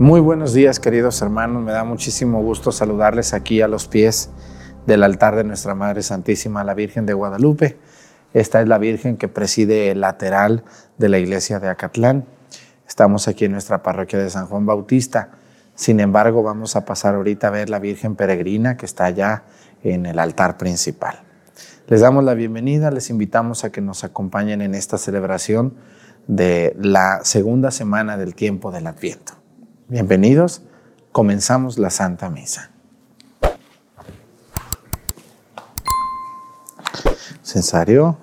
Muy buenos días queridos hermanos, me da muchísimo gusto saludarles aquí a los pies del altar de nuestra Madre Santísima, la Virgen de Guadalupe. Esta es la Virgen que preside el lateral de la iglesia de Acatlán. Estamos aquí en nuestra parroquia de San Juan Bautista. Sin embargo, vamos a pasar ahorita a ver la Virgen Peregrina que está allá en el altar principal. Les damos la bienvenida, les invitamos a que nos acompañen en esta celebración de la segunda semana del tiempo del Adviento. Bienvenidos, comenzamos la Santa Misa. Censario.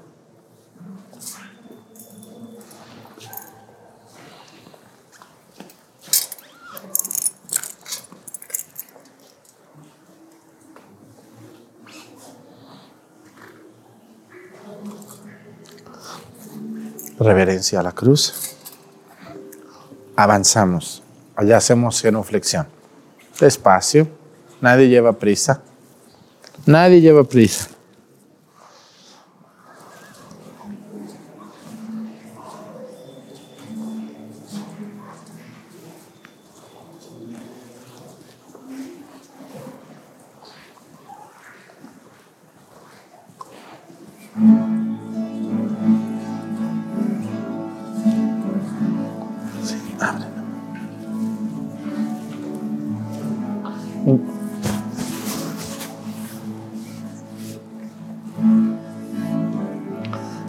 Reverencia a la cruz. Avanzamos. Allá hacemos genuflexión. Despacio. Nadie lleva prisa. Nadie lleva prisa.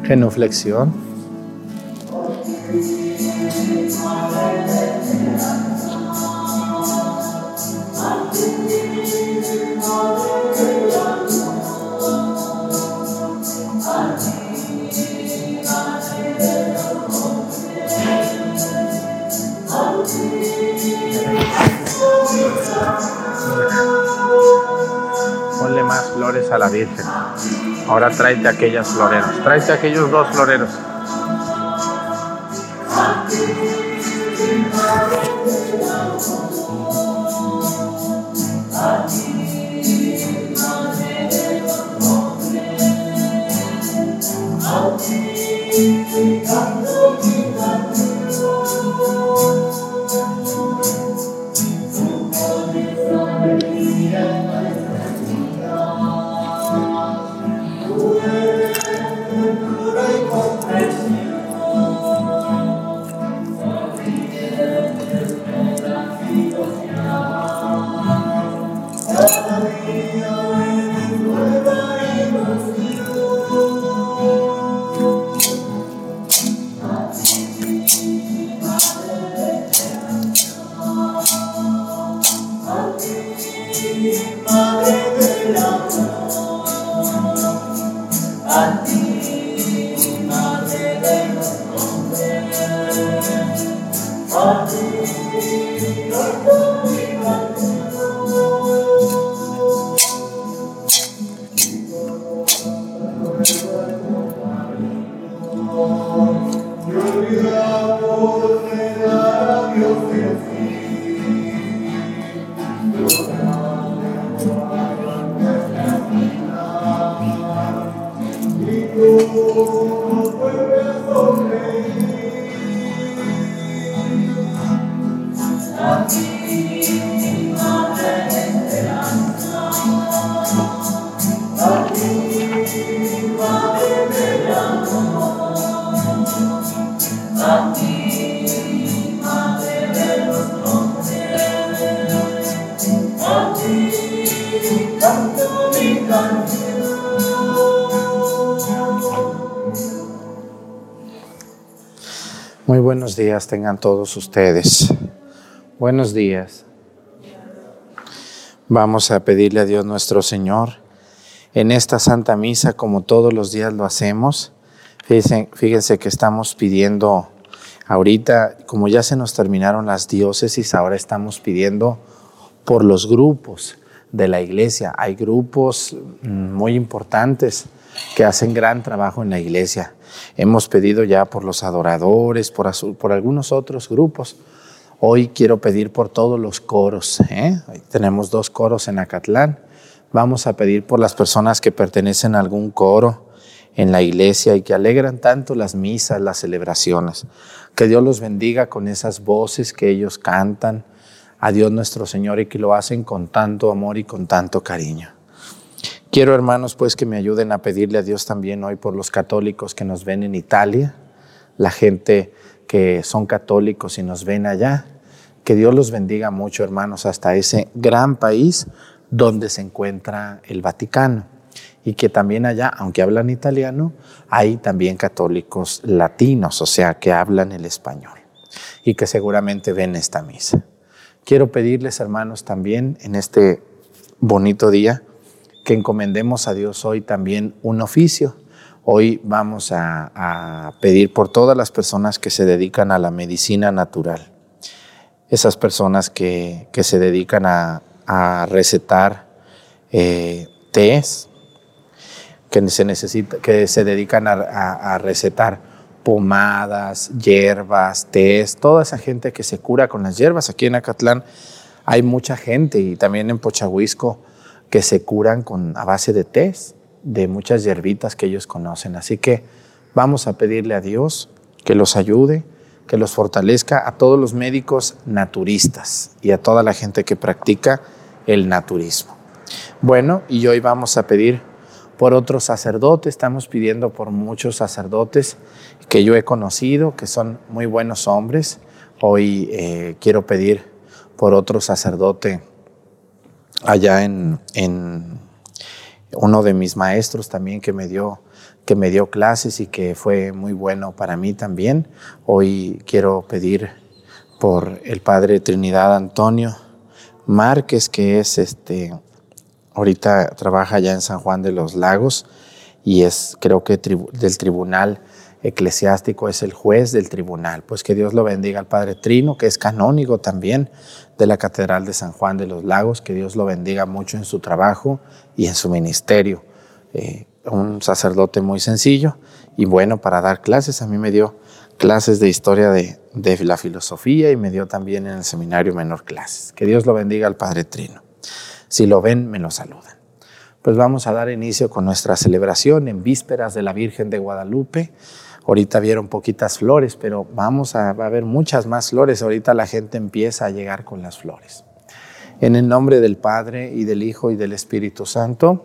Genuflexión. Ponle más flores a la Virgen. Ahora tráete aquellas floreras. Tráete aquellos dos floreros. Días tengan todos ustedes. Buenos días. Vamos a pedirle a Dios nuestro Señor en esta Santa Misa, como todos los días lo hacemos. Fíjense, fíjense que estamos pidiendo ahorita, como ya se nos terminaron las diócesis, ahora estamos pidiendo por los grupos de la iglesia. Hay grupos mm, muy importantes que hacen gran trabajo en la iglesia. Hemos pedido ya por los adoradores, por, algunos otros grupos. Hoy quiero pedir por todos los coros. ¿eh? Tenemos dos coros en Acatlán. Vamos a pedir por las personas que pertenecen a algún coro en la iglesia y que alegran tanto las misas, las celebraciones. Que Dios los bendiga con esas voces que ellos cantan, a Dios nuestro Señor y que lo hacen con tanto amor y con tanto cariño. Quiero, hermanos, pues que me ayuden a pedirle a Dios también hoy por los católicos que nos ven en Italia, la gente que son católicos y nos ven allá. Que Dios los bendiga mucho, hermanos, hasta ese gran país donde se encuentra el Vaticano. Y que también allá, aunque hablan italiano, hay también católicos latinos, o sea, que hablan el español y que seguramente ven esta misa. Quiero pedirles, hermanos, también en este bonito día que encomendemos a Dios hoy también un oficio. Hoy vamos a, pedir por todas las personas que se dedican a la medicina natural, esas personas que, se dedican a, recetar eh, tés, que se, necesita, que se dedican a recetar pomadas, hierbas, tés, toda esa gente que se cura con las hierbas. Aquí en Acatlán hay mucha gente y también en Pochahuisco que se curan con, a base de tés, de muchas hierbitas que ellos conocen. Así que vamos a pedirle a Dios que los ayude, que los fortalezca a todos los médicos naturistas y a toda la gente que practica el naturismo. Bueno, y hoy vamos a pedir por otros sacerdotes, estamos pidiendo por muchos sacerdotes que yo he conocido, que son muy buenos hombres. Hoy eh, quiero pedir por otro sacerdote allá en, uno de mis maestros también que me dio que me dio clases y que fue muy bueno para mí también. Hoy quiero pedir por el padre Trinidad Antonio Márquez, que es este ahorita trabaja allá en San Juan de los Lagos y es creo que del tribunal eclesiástico, es el juez del tribunal. Pues que Dios lo bendiga al Padre Trino, que es canónigo también de la Catedral de San Juan de los Lagos, que Dios lo bendiga mucho en su trabajo y en su ministerio. Eh, un sacerdote muy sencillo y bueno para dar clases. A mí me dio clases de historia de, de la filosofía y me dio también en el seminario menor clases. Que Dios lo bendiga al Padre Trino. Si lo ven, me lo saludan. Pues vamos a dar inicio con nuestra celebración en vísperas de la Virgen de Guadalupe. Ahorita vieron poquitas flores, pero vamos a, a ver muchas más flores. Ahorita la gente empieza a llegar con las flores. En el nombre del Padre y del Hijo y del Espíritu Santo,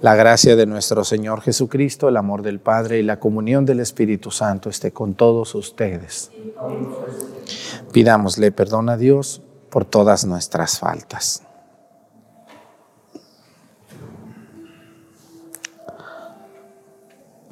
la gracia de nuestro Señor Jesucristo, el amor del Padre y la comunión del Espíritu Santo esté con todos ustedes. Pidámosle perdón a Dios por todas nuestras faltas.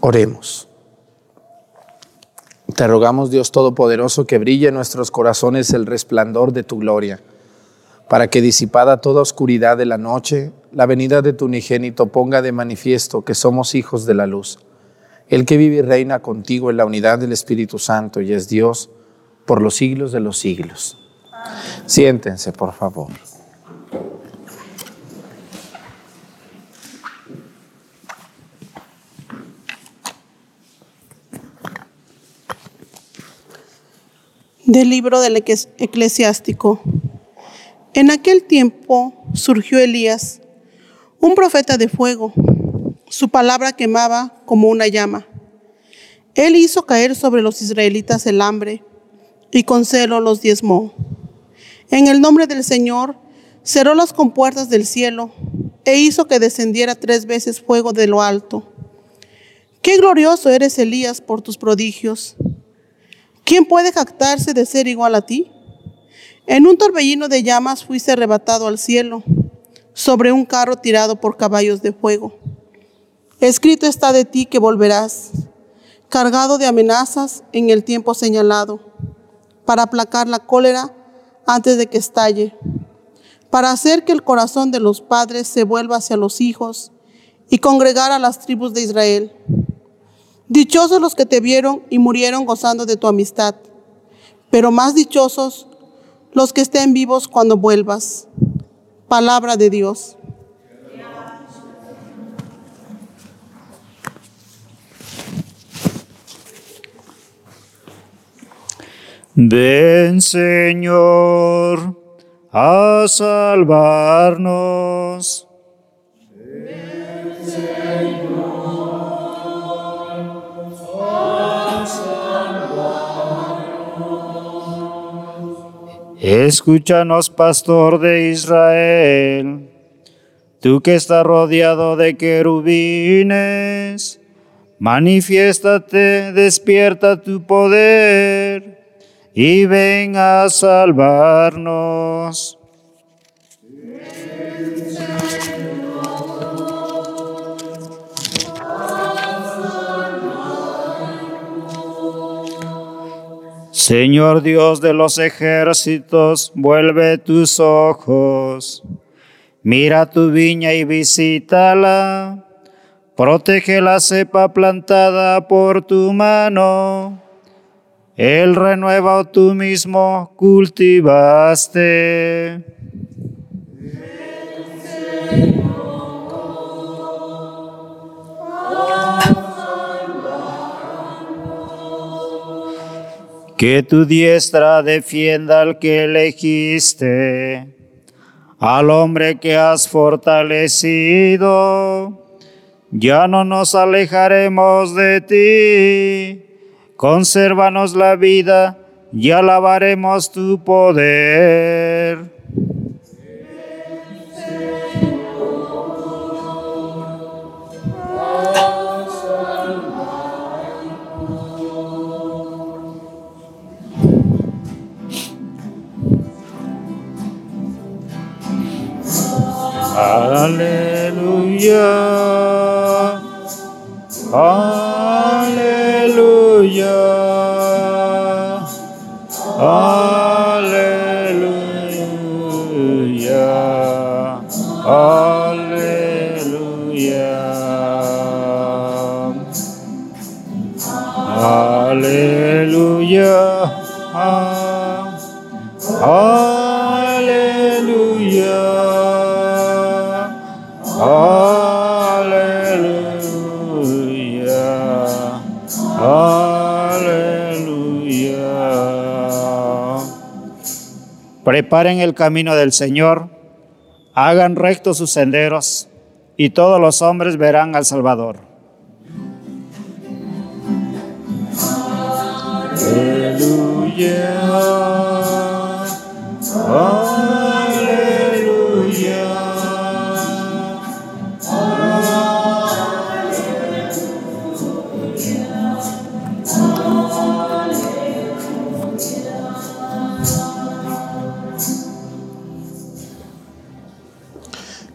Oremos. Te rogamos, Dios Todopoderoso, que brille en nuestros corazones el resplandor de tu gloria, para que disipada toda oscuridad de la noche, la venida de tu unigénito ponga de manifiesto que somos hijos de la luz. El que vive y reina contigo en la unidad del Espíritu Santo y es Dios por los siglos de los siglos. Siéntense, por favor. Del libro del eclesiástico. En aquel tiempo surgió Elías, un profeta de fuego. Su palabra quemaba como una llama. Él hizo caer sobre los israelitas el hambre y con celo los diezmó. En el nombre del Señor cerró las compuertas del cielo e hizo que descendiera tres veces fuego de lo alto. Qué glorioso eres, Elías, por tus prodigios. ¿Quién puede jactarse de ser igual a ti? En un torbellino de llamas fuiste arrebatado al cielo, sobre un carro tirado por caballos de fuego. Escrito está de ti que volverás, cargado de amenazas en el tiempo señalado, para aplacar la cólera antes de que estalle, para hacer que el corazón de los padres se vuelva hacia los hijos y congregar a las tribus de Israel. Dichosos los que te vieron y murieron gozando de tu amistad, pero más dichosos los que estén vivos cuando vuelvas. Palabra de Dios. Ven Señor a salvarnos. Escúchanos, pastor de Israel, tú que estás rodeado de querubines, manifiéstate, despierta tu poder y ven a salvarnos. Señor Dios de los ejércitos, vuelve tus ojos, mira tu viña y visítala, protege la cepa plantada por tu mano. El renuevo tú mismo cultivaste. Que tu diestra defienda al que elegiste, al hombre que has fortalecido. Ya no nos alejaremos de ti consérvanos la vida y alabaremos tu poder. Aleluya. Aleluya. Aleluya. Preparen el camino del Señor, hagan rectos sus senderos, y todos los hombres verán al Salvador. Aleluya.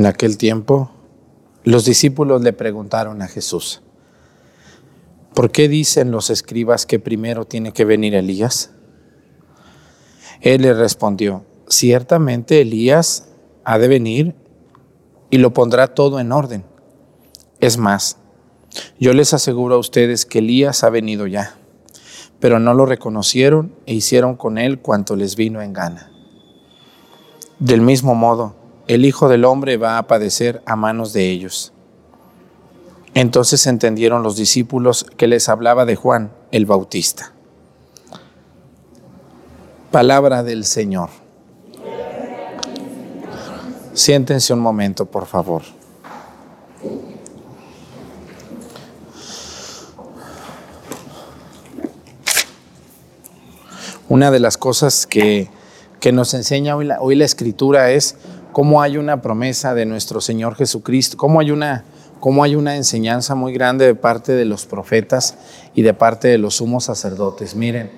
En aquel tiempo, los discípulos le preguntaron a Jesús, ¿por qué dicen los escribas que primero tiene que venir Elías? Él le respondió, ciertamente Elías ha de venir y lo pondrá todo en orden. Es más, yo les aseguro a ustedes que Elías ha venido ya, pero no lo reconocieron e hicieron con él cuanto les vino en gana. Del mismo modo, el Hijo del Hombre va a padecer a manos de ellos. Entonces entendieron los discípulos que les hablaba de Juan el Bautista. Palabra del Señor. Siéntense un momento, por favor. Una de las cosas que, que nos enseña hoy la, hoy la, Escritura es cómo hay una promesa de nuestro Señor Jesucristo, cómo hay, una, cómo hay una enseñanza muy grande de parte de los profetas y de parte de los sumos sacerdotes. Miren,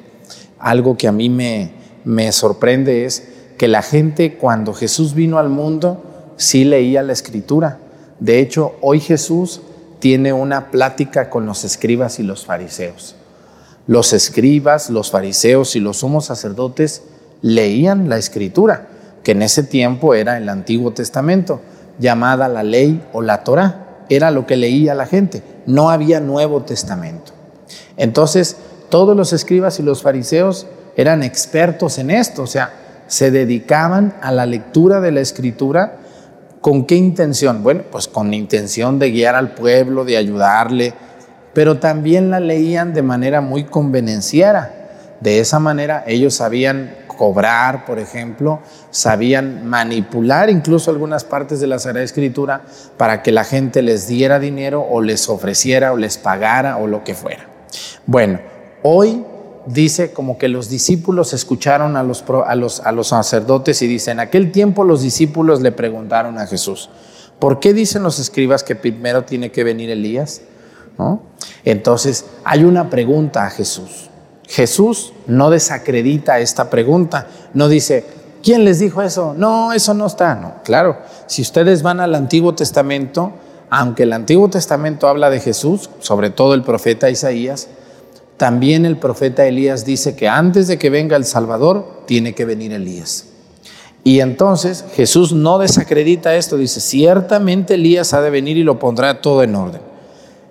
algo que a mí me, me sorprende es que la gente cuando Jesús vino al mundo sí leía la Escritura. De hecho, hoy Jesús tiene una plática con los escribas y los fariseos los escribas, los fariseos y los sumos sacerdotes leían la escritura, que en ese tiempo era el Antiguo Testamento, llamada la ley o la Torah. Era lo que leía la gente. No había Nuevo Testamento. Entonces, todos los escribas y los fariseos eran expertos en esto, o sea, se dedicaban a la lectura de la escritura. ¿Con qué intención? Bueno, pues con intención de guiar al pueblo, de ayudarle, pero también la leían de manera muy convenenciera. De esa manera ellos sabían cobrar, por ejemplo, sabían manipular incluso algunas partes de la Sagrada Escritura para que la gente les diera dinero o les ofreciera o les pagara o lo que fuera. Bueno, hoy dice como que los discípulos escucharon a los, a los, a los sacerdotes y dicen, en aquel tiempo los discípulos le preguntaron a Jesús, ¿por qué dicen los escribas que primero tiene que venir Elías? Entonces, hay una pregunta a Jesús. Jesús no desacredita esta pregunta, no dice, ¿quién les dijo eso? No, eso no está. No, claro, si ustedes van al Antiguo Testamento, aunque el Antiguo Testamento habla de Jesús, sobre todo el profeta Isaías, también el profeta Elías dice que antes de que venga el Salvador, tiene que venir Elías. Y entonces Jesús no desacredita esto, dice, ciertamente Elías ha de venir y lo pondrá todo en orden.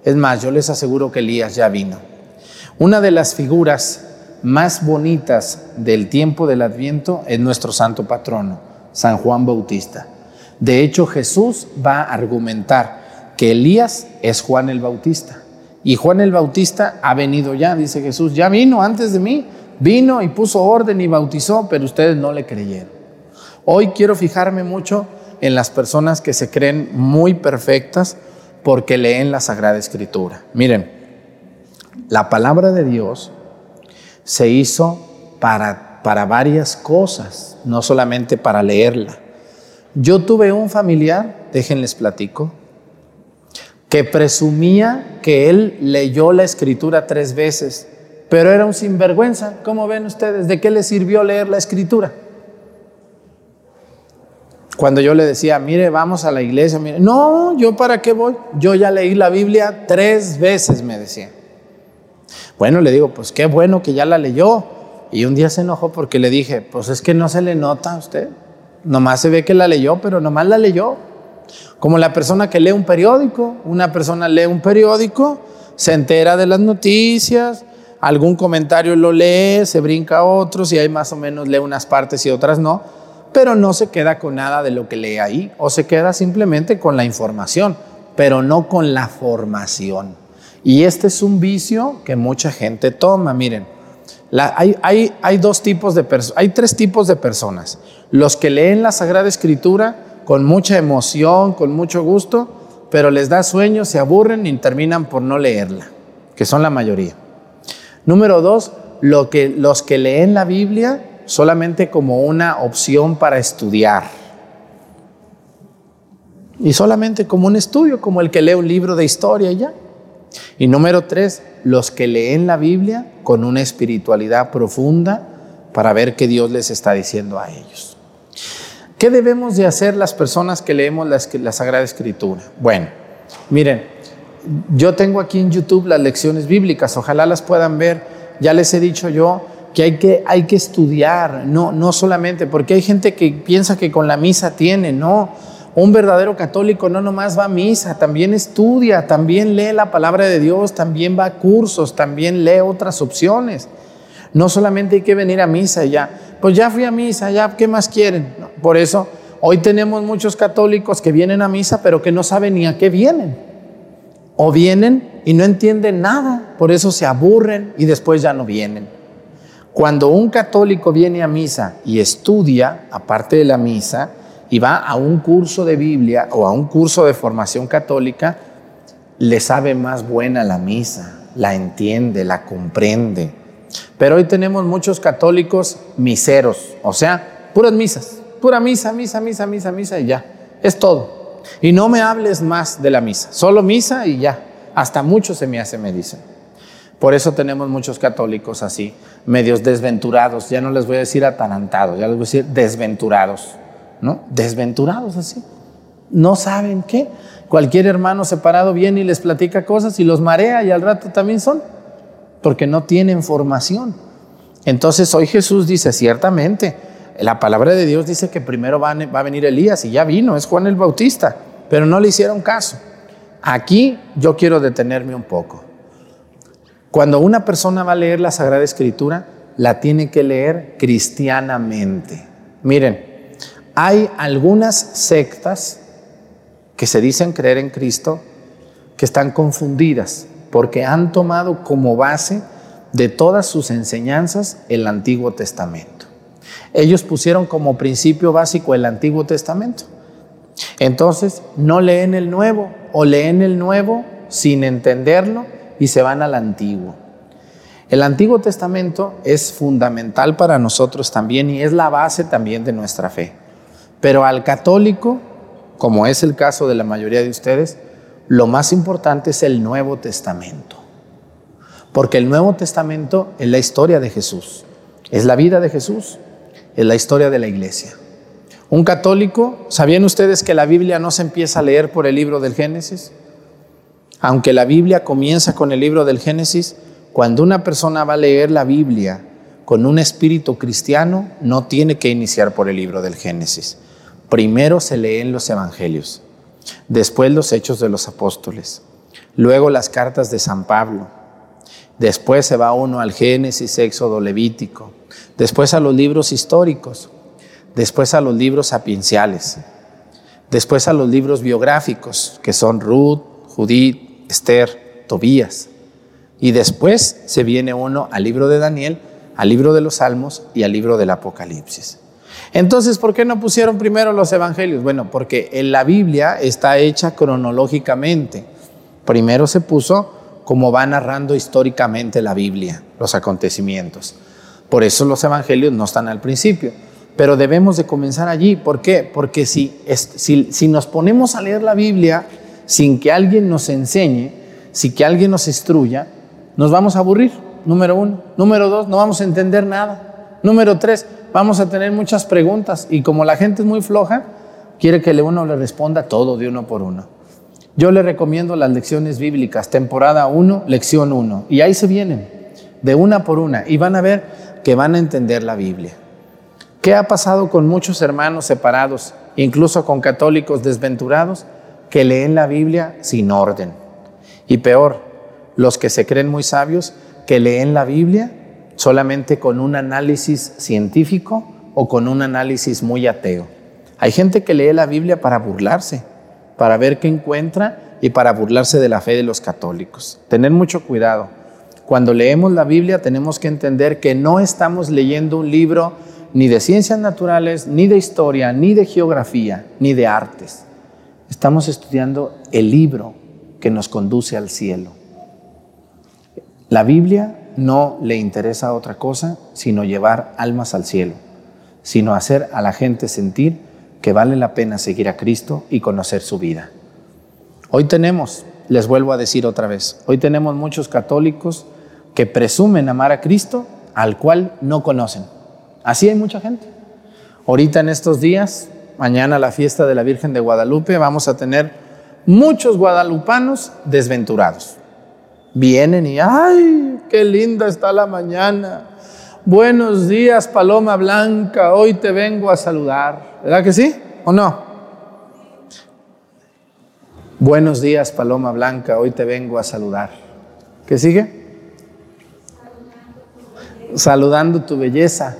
Es más, yo les aseguro que Elías ya vino. Una de las figuras más bonitas del tiempo del Adviento es nuestro santo patrono, San Juan Bautista. De hecho, Jesús va a argumentar que Elías es Juan el Bautista. Y Juan el Bautista ha venido ya, dice Jesús, ya vino antes de mí, vino y puso orden y bautizó, pero ustedes no le creyeron. Hoy quiero fijarme mucho en las personas que se creen muy perfectas, porque leen la Sagrada Escritura. Miren, la palabra de Dios se hizo para, para varias cosas, no solamente para leerla. Yo tuve un familiar, déjenles platico, que presumía que él leyó la escritura tres veces, pero era un sinvergüenza. ¿Cómo ven ustedes? ¿De qué le sirvió leer la escritura? Cuando yo le decía, mire, vamos a la iglesia, mire, no, yo para qué voy, yo ya leí la Biblia tres veces, me decía. Bueno, le digo, pues qué bueno que ya la leyó. Y un día se enojó porque le dije, pues es que no se le nota a usted. Nomás se ve que la leyó, pero nomás la leyó. Como la persona que lee un periódico. Una persona lee un periódico, se entera de las noticias, algún comentario lo lee, se brinca a otros y ahí más o menos lee unas partes y otras no pero no se queda con nada de lo que lee ahí, o se queda simplemente con la información, pero no con la formación. Y este es un vicio que mucha gente toma. Miren, hay, hay, dos tipos de hay tres tipos de personas. Los que leen la Sagrada Escritura con mucha emoción, con mucho gusto, pero les da sueño, se aburren y terminan por no leerla, que son la mayoría. Número dos, lo que, los que leen la Biblia solamente como una opción para estudiar. Y solamente como un estudio, como el que lee un libro de historia y ya. Y número tres, los que leen la Biblia con una espiritualidad profunda para ver qué Dios les está diciendo a ellos. ¿Qué debemos de hacer las personas que leemos la, la Sagrada Escritura? Bueno, miren, yo tengo aquí en YouTube las lecciones bíblicas, ojalá las puedan ver. Ya les he dicho yo que hay que, hay que estudiar, no, no solamente, porque hay gente que piensa que con la misa tiene, no. Un verdadero católico no nomás va a misa, también estudia, también lee la palabra de Dios, también va a cursos, también lee otras opciones. No solamente hay que venir a misa ya, pues ya fui a misa, ya, ¿qué más quieren? Por eso hoy tenemos muchos católicos que vienen a misa, pero que no saben ni a qué vienen. O vienen y no entienden nada, por eso se aburren y después ya no vienen. Cuando un católico viene a misa y estudia, aparte de la misa, y va a un curso de Biblia o a un curso de formación católica, le sabe más buena la misa, la entiende, la comprende. Pero hoy tenemos muchos católicos miseros, o sea, puras misas, pura misa, misa, misa, misa, misa y ya, es todo. Y no me hables más de la misa, solo misa y ya. Hasta mucho se me hace, me dicen. Por eso tenemos muchos católicos así, medios desventurados, ya no les voy a decir atarantados, ya les voy a decir desventurados. ¿No? Desventurados así. No saben qué. Cualquier hermano separado viene y les platica cosas y los marea y al rato también son, porque no tienen formación. Entonces hoy Jesús dice, ciertamente, la palabra de Dios dice que primero va a venir Elías y ya vino, es Juan el Bautista, pero no le hicieron caso. Aquí yo quiero detenerme un poco. Cuando una persona va a leer la Sagrada Escritura, la tiene que leer cristianamente. Miren, hay algunas sectas que se dicen creer en Cristo que están confundidas porque han tomado como base de todas sus enseñanzas el Antiguo Testamento. Ellos pusieron como principio básico el Antiguo Testamento. Entonces no leen el Nuevo o leen el Nuevo sin entenderlo y se van al Antiguo. El Antiguo Testamento es fundamental para nosotros también y es la base también de nuestra fe. Pero al católico, como es el caso de la mayoría de ustedes, lo más importante es el Nuevo Testamento. Porque el Nuevo Testamento es la historia de Jesús, es la vida de Jesús, es la historia de la iglesia. Un católico, ¿sabían ustedes que la Biblia no se empieza a leer por el libro del Génesis? Aunque la Biblia comienza con el libro del Génesis, cuando una persona va a leer la Biblia con un espíritu cristiano, no tiene que iniciar por el libro del Génesis. Primero se leen los evangelios, después los hechos de los apóstoles, luego las cartas de San Pablo, después se va uno al Génesis, Éxodo, Levítico, después a los libros históricos, después a los libros sapienciales, después a los libros biográficos, que son Ruth, Judith, Esther, Tobías, y después se viene uno al libro de Daniel, al libro de los Salmos y al libro del Apocalipsis. Entonces, ¿por qué no pusieron primero los evangelios? Bueno, porque en la Biblia está hecha cronológicamente. Primero se puso como va narrando históricamente la Biblia, los acontecimientos. Por eso los evangelios no están al principio. Pero debemos de comenzar allí. ¿Por qué? Porque si, si, si nos ponemos a leer la Biblia sin que alguien nos enseñe, sin que alguien nos instruya, nos vamos a aburrir, número uno. Número dos, no vamos a entender nada. Número tres, vamos a tener muchas preguntas y como la gente es muy floja, quiere que uno le responda todo de uno por uno. Yo le recomiendo las lecciones bíblicas, temporada 1, lección 1, y ahí se vienen, de una por una, y van a ver que van a entender la Biblia. ¿Qué ha pasado con muchos hermanos separados, incluso con católicos desventurados, que leen la Biblia sin orden? Y peor, los que se creen muy sabios, que leen la Biblia solamente con un análisis científico o con un análisis muy ateo. Hay gente que lee la Biblia para burlarse, para ver qué encuentra y para burlarse de la fe de los católicos. Tener mucho cuidado. Cuando leemos la Biblia tenemos que entender que no estamos leyendo un libro ni de ciencias naturales, ni de historia, ni de geografía, ni de artes. Estamos estudiando el libro que nos conduce al cielo. La Biblia no le interesa otra cosa sino llevar almas al cielo, sino hacer a la gente sentir que vale la pena seguir a Cristo y conocer su vida. Hoy tenemos, les vuelvo a decir otra vez, hoy tenemos muchos católicos que presumen amar a Cristo al cual no conocen. Así hay mucha gente. Ahorita en estos días, mañana la fiesta de la Virgen de Guadalupe, vamos a tener muchos guadalupanos desventurados. Vienen y, ay, qué linda está la mañana. Buenos días, Paloma Blanca, hoy te vengo a saludar. ¿Verdad que sí o no? Buenos días, Paloma Blanca, hoy te vengo a saludar. ¿Qué sigue? Saludando tu belleza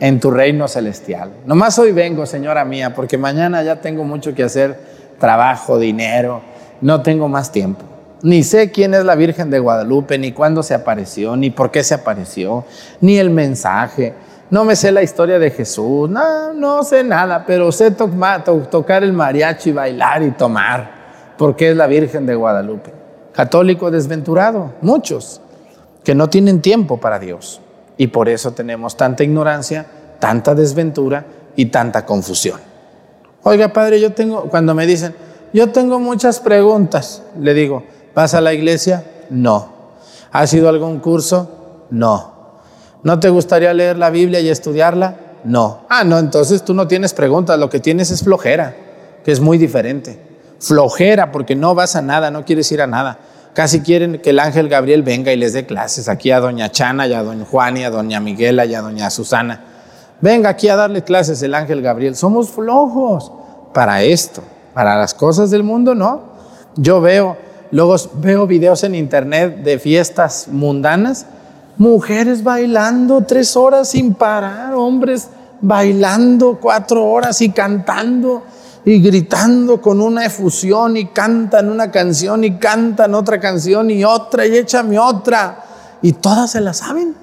en tu reino celestial. Nomás hoy vengo, señora mía, porque mañana ya tengo mucho que hacer, trabajo, dinero, no tengo más tiempo. Ni sé quién es la Virgen de Guadalupe, ni cuándo se apareció, ni por qué se apareció, ni el mensaje. No me sé la historia de Jesús, no, no sé nada, pero sé tocar el mariachi, bailar y tomar, porque es la Virgen de Guadalupe. Católico desventurado, muchos, que no tienen tiempo para Dios. Y por eso tenemos tanta ignorancia, tanta desventura y tanta confusión. Oiga, padre, yo tengo, cuando me dicen, yo tengo muchas preguntas, le digo, ¿vas a la iglesia? No. ¿Has ido a algún curso? No. ¿No te gustaría leer la Biblia y estudiarla? No. Ah, no, entonces tú no tienes preguntas, lo que tienes es flojera, que es muy diferente. Flojera porque no vas a nada, no quieres ir a nada. Casi quieren que el ángel Gabriel venga y les dé clases aquí a doña Chana y a doña Juan y a doña Miguela y a doña Susana. Venga aquí a darle clases el ángel Gabriel. Somos flojos para esto, para las cosas del mundo, ¿no? Yo veo, luego veo videos en internet de fiestas mundanas, mujeres bailando tres horas sin parar, hombres bailando cuatro horas y cantando y gritando con una efusión y cantan una canción y cantan otra canción y otra y échame otra. Y todas se la saben.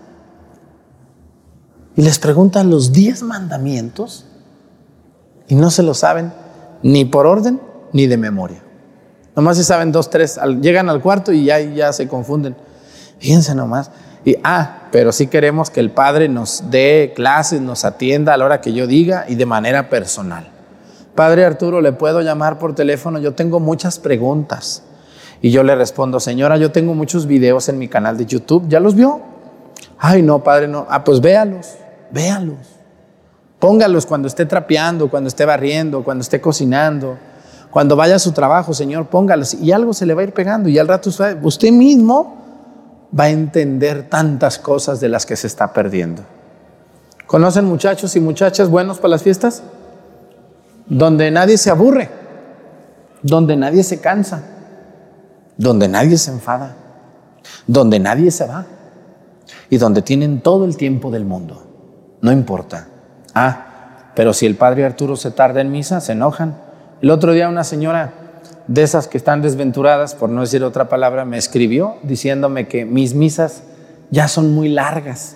Y les preguntan los diez mandamientos y no se lo saben ni por orden ni de memoria. Nomás se saben dos, tres, llegan al cuarto y ya, ya se confunden. Fíjense nomás. Y, ah, pero sí queremos que el Padre nos dé clases, nos atienda a la hora que yo diga y de manera personal. Padre Arturo, ¿le puedo llamar por teléfono? Yo tengo muchas preguntas. Y yo le respondo, señora, yo tengo muchos videos en mi canal de YouTube. ¿Ya los vio? Ay, no, padre, no. Ah, pues véalos, véalos. Póngalos cuando esté trapeando, cuando esté barriendo, cuando esté cocinando, cuando vaya a su trabajo, Señor, póngalos. Y algo se le va a ir pegando. Y al rato usted mismo va a entender tantas cosas de las que se está perdiendo. ¿Conocen muchachos y muchachas buenos para las fiestas? donde nadie se aburre, donde nadie se cansa, donde nadie se enfada, donde nadie se va y donde tienen todo el tiempo del mundo. No importa. Ah, pero si el padre Arturo se tarda en misa, se enojan. El otro día una señora de esas que están desventuradas, por no decir otra palabra, me escribió diciéndome que mis misas ya son muy largas,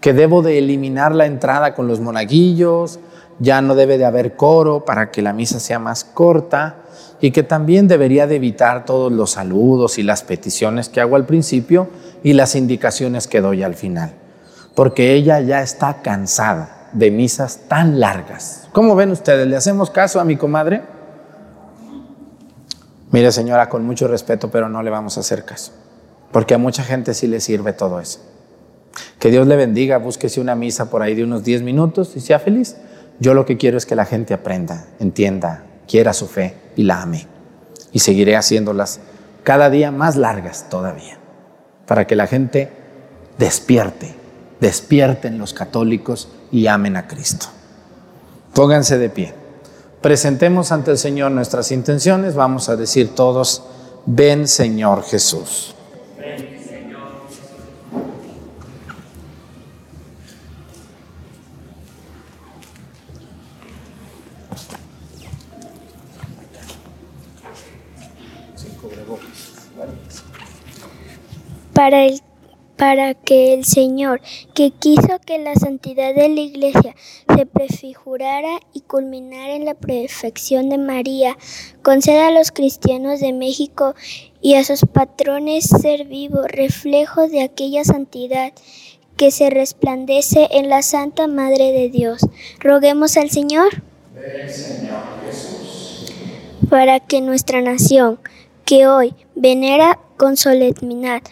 que debo de eliminar la entrada con los monaguillos, ya no debe de haber coro para que la misa sea más corta y que también debería de evitar todos los saludos y las peticiones que hago al principio y las indicaciones que doy al final, porque ella ya está cansada de misas tan largas. ¿Cómo ven ustedes? ¿Le hacemos caso a mi comadre? Mire señora, con mucho respeto, pero no le vamos a hacer caso, porque a mucha gente sí le sirve todo eso. Que Dios le bendiga, búsquese una misa por ahí de unos 10 minutos y sea feliz. Yo lo que quiero es que la gente aprenda, entienda, quiera su fe y la ame. Y seguiré haciéndolas cada día más largas todavía, para que la gente despierte, despierten los católicos y amen a Cristo. Pónganse de pie. Presentemos ante el Señor nuestras intenciones. Vamos a decir todos, ven Señor Jesús. para, el, para que el Señor, que quiso que la santidad de la Iglesia se prefigurara y culminara en la perfección de María, conceda a los cristianos de México y a sus patrones ser vivo reflejo de aquella santidad que se resplandece en la Santa Madre de Dios. Roguemos al Señor. Señor para que nuestra nación, que hoy venera con solemnidad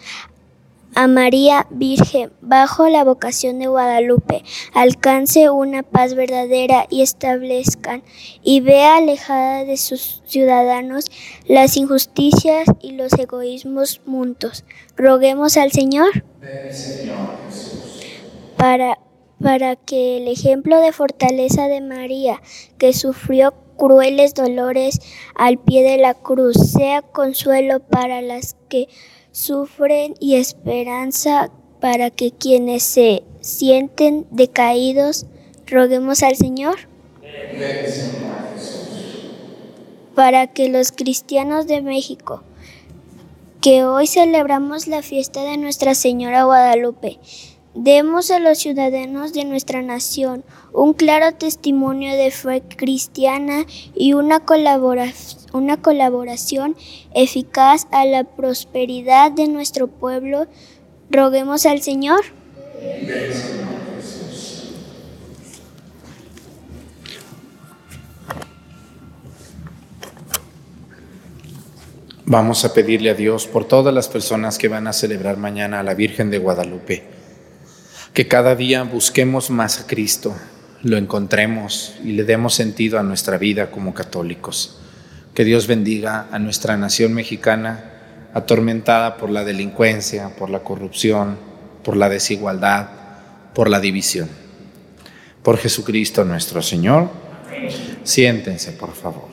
a María Virgen bajo la vocación de Guadalupe, alcance una paz verdadera y establezcan y vea alejada de sus ciudadanos las injusticias y los egoísmos mundos. Roguemos al Señor para, para que el ejemplo de fortaleza de María, que sufrió crueles dolores al pie de la cruz, sea consuelo para las que sufren y esperanza para que quienes se sienten decaídos, roguemos al Señor. Para que los cristianos de México, que hoy celebramos la fiesta de Nuestra Señora Guadalupe, Demos a los ciudadanos de nuestra nación un claro testimonio de fe cristiana y una, una colaboración eficaz a la prosperidad de nuestro pueblo. Roguemos al Señor. Vamos a pedirle a Dios por todas las personas que van a celebrar mañana a la Virgen de Guadalupe que cada día busquemos más a Cristo, lo encontremos y le demos sentido a nuestra vida como católicos. Que Dios bendiga a nuestra nación mexicana atormentada por la delincuencia, por la corrupción, por la desigualdad, por la división. Por Jesucristo nuestro Señor. Siéntense, por favor.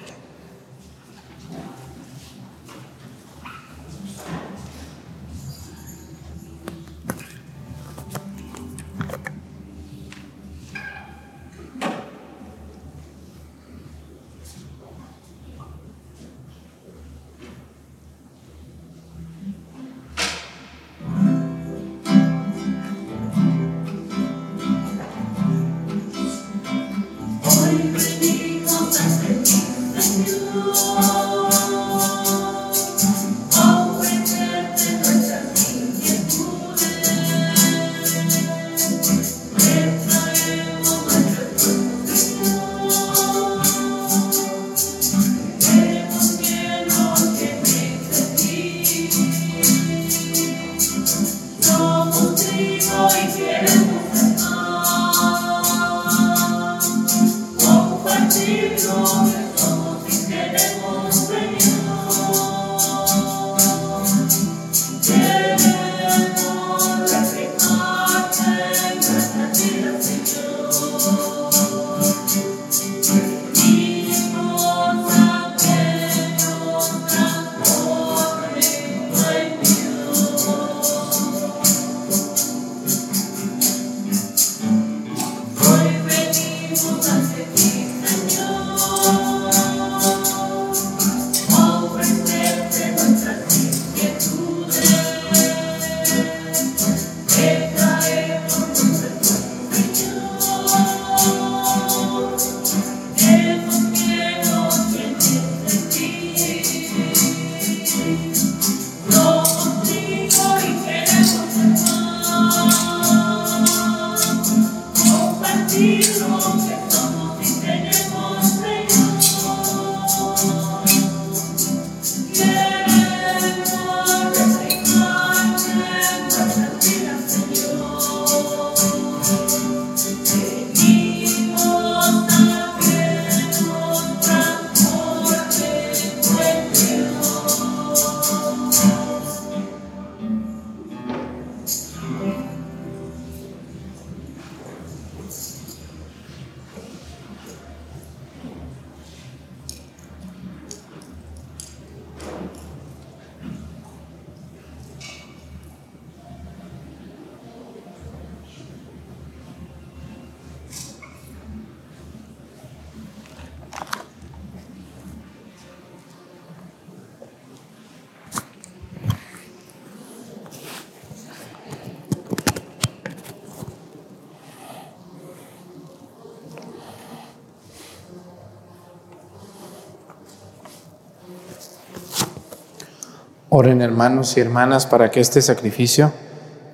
Oren hermanos y hermanas para que este sacrificio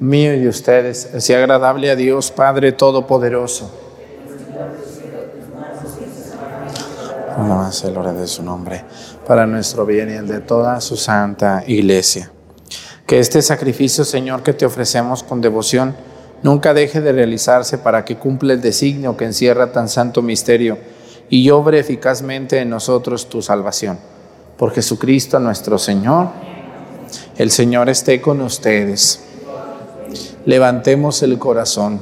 mío y de ustedes sea agradable a Dios Padre Todopoderoso. más el hora de su nombre, para nuestro bien y el de toda su santa iglesia. Que este sacrificio, Señor, que te ofrecemos con devoción, nunca deje de realizarse para que cumpla el designio que encierra tan santo misterio y obre eficazmente en nosotros tu salvación. Por Jesucristo nuestro Señor, el Señor esté con ustedes. Levantemos el corazón.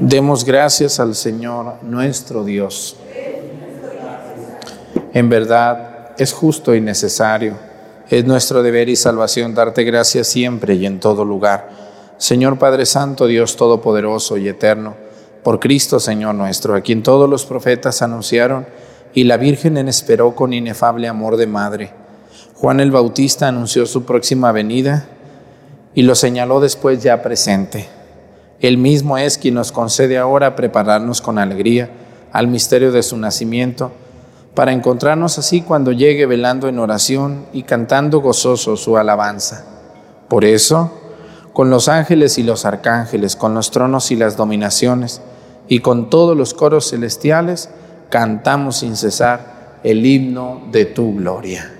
Demos gracias al Señor nuestro Dios. En verdad es justo y necesario. Es nuestro deber y salvación darte gracias siempre y en todo lugar. Señor Padre Santo, Dios Todopoderoso y Eterno, por Cristo Señor nuestro, a quien todos los profetas anunciaron y la Virgen en esperó con inefable amor de madre. Juan el Bautista anunció su próxima venida y lo señaló después ya presente. Él mismo es quien nos concede ahora prepararnos con alegría al misterio de su nacimiento, para encontrarnos así cuando llegue velando en oración y cantando gozoso su alabanza. Por eso, con los ángeles y los arcángeles, con los tronos y las dominaciones, y con todos los coros celestiales, cantamos sin cesar el himno de tu gloria.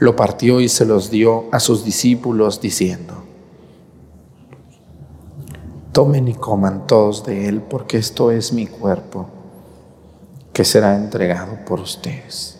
lo partió y se los dio a sus discípulos diciendo, tomen y coman todos de él porque esto es mi cuerpo que será entregado por ustedes.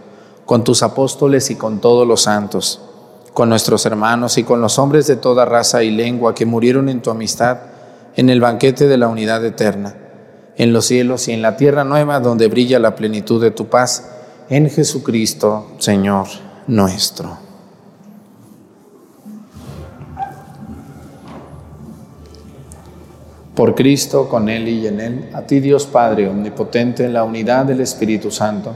con tus apóstoles y con todos los santos, con nuestros hermanos y con los hombres de toda raza y lengua que murieron en tu amistad en el banquete de la unidad eterna, en los cielos y en la tierra nueva donde brilla la plenitud de tu paz, en Jesucristo, Señor nuestro. Por Cristo, con Él y en Él, a ti Dios Padre Omnipotente, en la unidad del Espíritu Santo,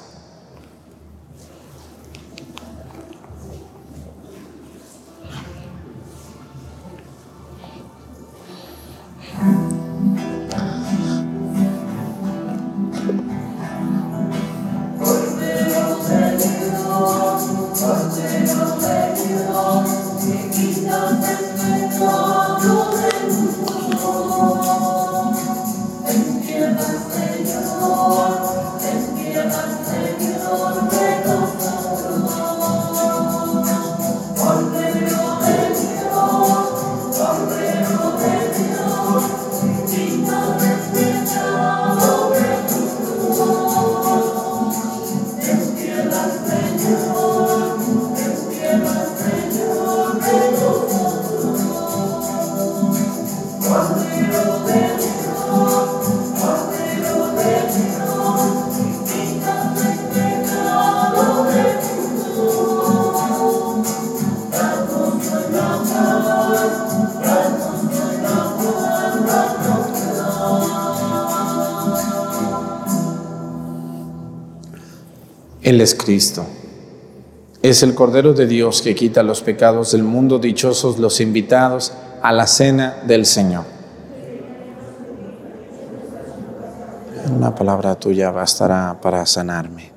Él es Cristo. Es el Cordero de Dios que quita los pecados del mundo, dichosos los invitados a la cena del Señor. Una palabra tuya bastará para sanarme.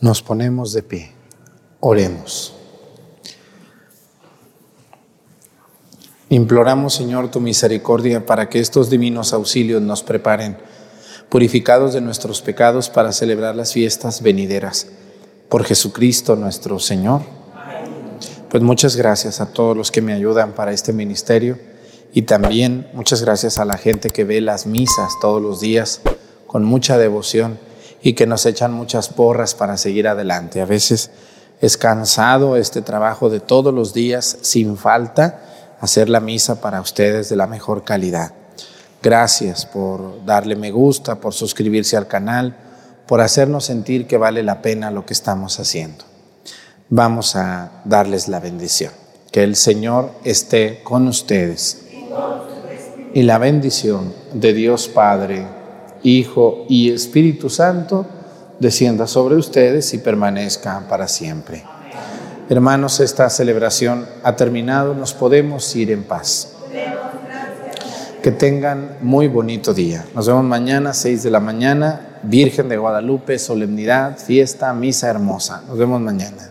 Nos ponemos de pie. Oremos. Imploramos, Señor, tu misericordia para que estos divinos auxilios nos preparen, purificados de nuestros pecados, para celebrar las fiestas venideras. Por Jesucristo nuestro Señor. Pues muchas gracias a todos los que me ayudan para este ministerio y también muchas gracias a la gente que ve las misas todos los días con mucha devoción y que nos echan muchas porras para seguir adelante. A veces es cansado este trabajo de todos los días, sin falta, hacer la misa para ustedes de la mejor calidad. Gracias por darle me gusta, por suscribirse al canal, por hacernos sentir que vale la pena lo que estamos haciendo. Vamos a darles la bendición. Que el Señor esté con ustedes. Y la bendición de Dios Padre, Hijo y Espíritu Santo descienda sobre ustedes y permanezca para siempre. Hermanos, esta celebración ha terminado, nos podemos ir en paz. Que tengan muy bonito día. Nos vemos mañana, 6 de la mañana, Virgen de Guadalupe, solemnidad, fiesta, misa hermosa. Nos vemos mañana.